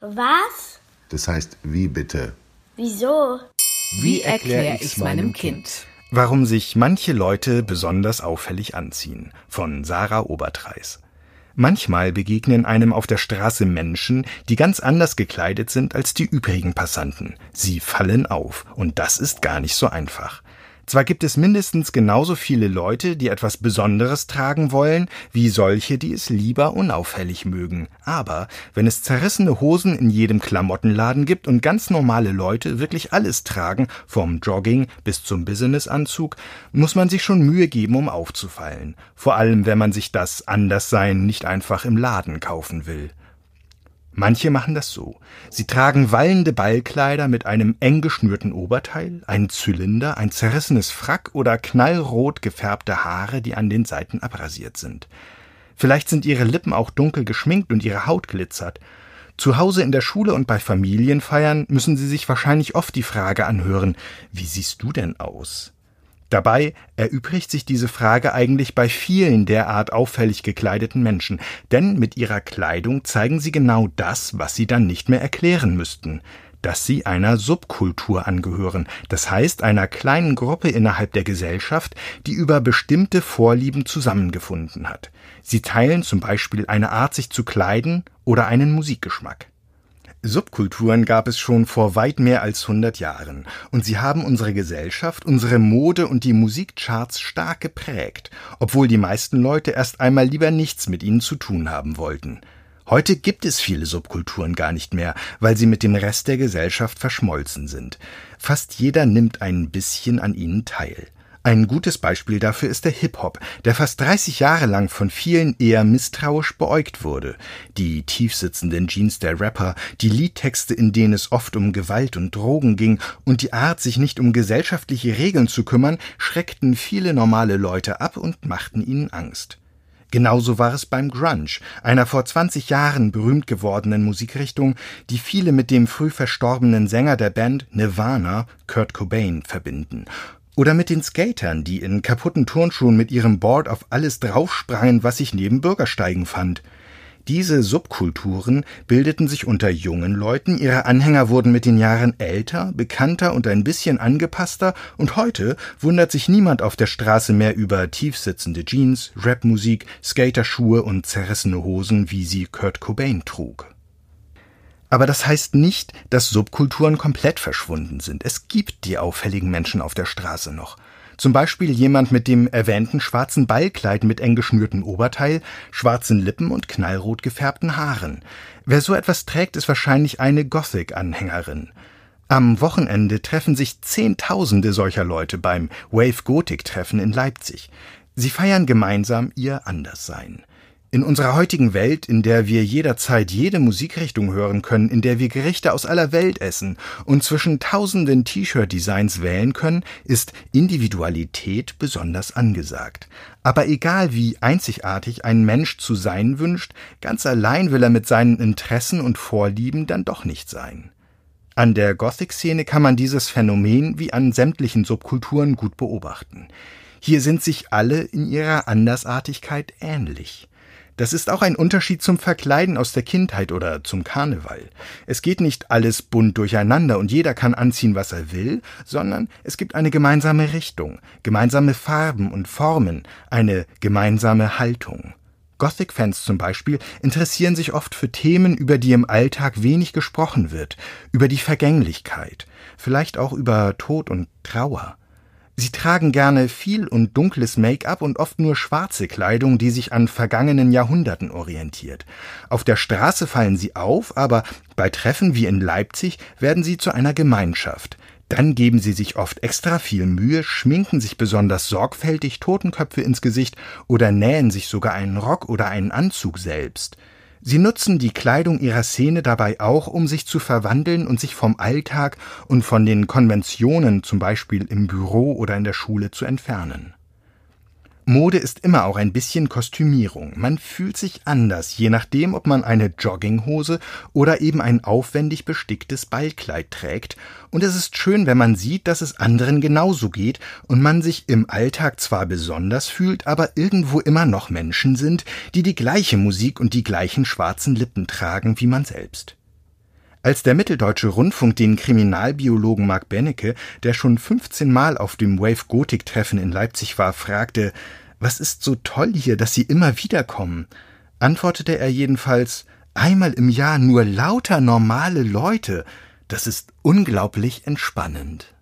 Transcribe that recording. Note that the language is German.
Was? Das heißt, wie bitte? Wieso? Wie erkläre ich's meinem Kind? Warum sich manche Leute besonders auffällig anziehen. Von Sarah Obertreis. Manchmal begegnen einem auf der Straße Menschen, die ganz anders gekleidet sind als die übrigen Passanten. Sie fallen auf, und das ist gar nicht so einfach. Zwar gibt es mindestens genauso viele Leute, die etwas Besonderes tragen wollen, wie solche, die es lieber unauffällig mögen. Aber wenn es zerrissene Hosen in jedem Klamottenladen gibt und ganz normale Leute wirklich alles tragen, vom Jogging bis zum Businessanzug, muss man sich schon Mühe geben, um aufzufallen. Vor allem, wenn man sich das Anderssein nicht einfach im Laden kaufen will. Manche machen das so. Sie tragen wallende Ballkleider mit einem eng geschnürten Oberteil, einen Zylinder, ein zerrissenes Frack oder knallrot gefärbte Haare, die an den Seiten abrasiert sind. Vielleicht sind ihre Lippen auch dunkel geschminkt und ihre Haut glitzert. Zu Hause in der Schule und bei Familienfeiern müssen sie sich wahrscheinlich oft die Frage anhören, wie siehst du denn aus? Dabei erübrigt sich diese Frage eigentlich bei vielen derart auffällig gekleideten Menschen, denn mit ihrer Kleidung zeigen sie genau das, was sie dann nicht mehr erklären müssten, dass sie einer Subkultur angehören, das heißt einer kleinen Gruppe innerhalb der Gesellschaft, die über bestimmte Vorlieben zusammengefunden hat. Sie teilen zum Beispiel eine Art, sich zu kleiden oder einen Musikgeschmack. Subkulturen gab es schon vor weit mehr als 100 Jahren und sie haben unsere Gesellschaft, unsere Mode und die Musikcharts stark geprägt, obwohl die meisten Leute erst einmal lieber nichts mit ihnen zu tun haben wollten. Heute gibt es viele Subkulturen gar nicht mehr, weil sie mit dem Rest der Gesellschaft verschmolzen sind. Fast jeder nimmt ein bisschen an ihnen teil. Ein gutes Beispiel dafür ist der Hip-Hop, der fast 30 Jahre lang von vielen eher misstrauisch beäugt wurde. Die tiefsitzenden Jeans der Rapper, die Liedtexte, in denen es oft um Gewalt und Drogen ging und die Art, sich nicht um gesellschaftliche Regeln zu kümmern, schreckten viele normale Leute ab und machten ihnen Angst. Genauso war es beim Grunge, einer vor 20 Jahren berühmt gewordenen Musikrichtung, die viele mit dem früh verstorbenen Sänger der Band Nirvana, Kurt Cobain, verbinden oder mit den Skatern, die in kaputten Turnschuhen mit ihrem Board auf alles draufsprangen, was sich neben Bürgersteigen fand. Diese Subkulturen bildeten sich unter jungen Leuten, ihre Anhänger wurden mit den Jahren älter, bekannter und ein bisschen angepasster, und heute wundert sich niemand auf der Straße mehr über tiefsitzende Jeans, Rapmusik, Skaterschuhe und zerrissene Hosen, wie sie Kurt Cobain trug. Aber das heißt nicht, dass Subkulturen komplett verschwunden sind. Es gibt die auffälligen Menschen auf der Straße noch. Zum Beispiel jemand mit dem erwähnten schwarzen Ballkleid mit eng geschnürtem Oberteil, schwarzen Lippen und knallrot gefärbten Haaren. Wer so etwas trägt, ist wahrscheinlich eine Gothic-Anhängerin. Am Wochenende treffen sich Zehntausende solcher Leute beim Wave Gothic Treffen in Leipzig. Sie feiern gemeinsam ihr Anderssein. In unserer heutigen Welt, in der wir jederzeit jede Musikrichtung hören können, in der wir Gerichte aus aller Welt essen und zwischen tausenden T-Shirt-Designs wählen können, ist Individualität besonders angesagt. Aber egal wie einzigartig ein Mensch zu sein wünscht, ganz allein will er mit seinen Interessen und Vorlieben dann doch nicht sein. An der Gothic-Szene kann man dieses Phänomen wie an sämtlichen Subkulturen gut beobachten. Hier sind sich alle in ihrer Andersartigkeit ähnlich. Das ist auch ein Unterschied zum Verkleiden aus der Kindheit oder zum Karneval. Es geht nicht alles bunt durcheinander und jeder kann anziehen, was er will, sondern es gibt eine gemeinsame Richtung, gemeinsame Farben und Formen, eine gemeinsame Haltung. Gothic-Fans zum Beispiel interessieren sich oft für Themen, über die im Alltag wenig gesprochen wird, über die Vergänglichkeit, vielleicht auch über Tod und Trauer. Sie tragen gerne viel und dunkles Make-up und oft nur schwarze Kleidung, die sich an vergangenen Jahrhunderten orientiert. Auf der Straße fallen sie auf, aber bei Treffen wie in Leipzig werden sie zu einer Gemeinschaft. Dann geben sie sich oft extra viel Mühe, schminken sich besonders sorgfältig Totenköpfe ins Gesicht oder nähen sich sogar einen Rock oder einen Anzug selbst. Sie nutzen die Kleidung ihrer Szene dabei auch, um sich zu verwandeln und sich vom Alltag und von den Konventionen, zum Beispiel im Büro oder in der Schule, zu entfernen. Mode ist immer auch ein bisschen Kostümierung. Man fühlt sich anders, je nachdem, ob man eine Jogginghose oder eben ein aufwendig besticktes Ballkleid trägt. Und es ist schön, wenn man sieht, dass es anderen genauso geht und man sich im Alltag zwar besonders fühlt, aber irgendwo immer noch Menschen sind, die die gleiche Musik und die gleichen schwarzen Lippen tragen wie man selbst. Als der Mitteldeutsche Rundfunk den Kriminalbiologen Mark Bennecke, der schon 15 Mal auf dem Wave Gothic Treffen in Leipzig war, fragte, was ist so toll hier, dass Sie immer wiederkommen, antwortete er jedenfalls, einmal im Jahr nur lauter normale Leute, das ist unglaublich entspannend.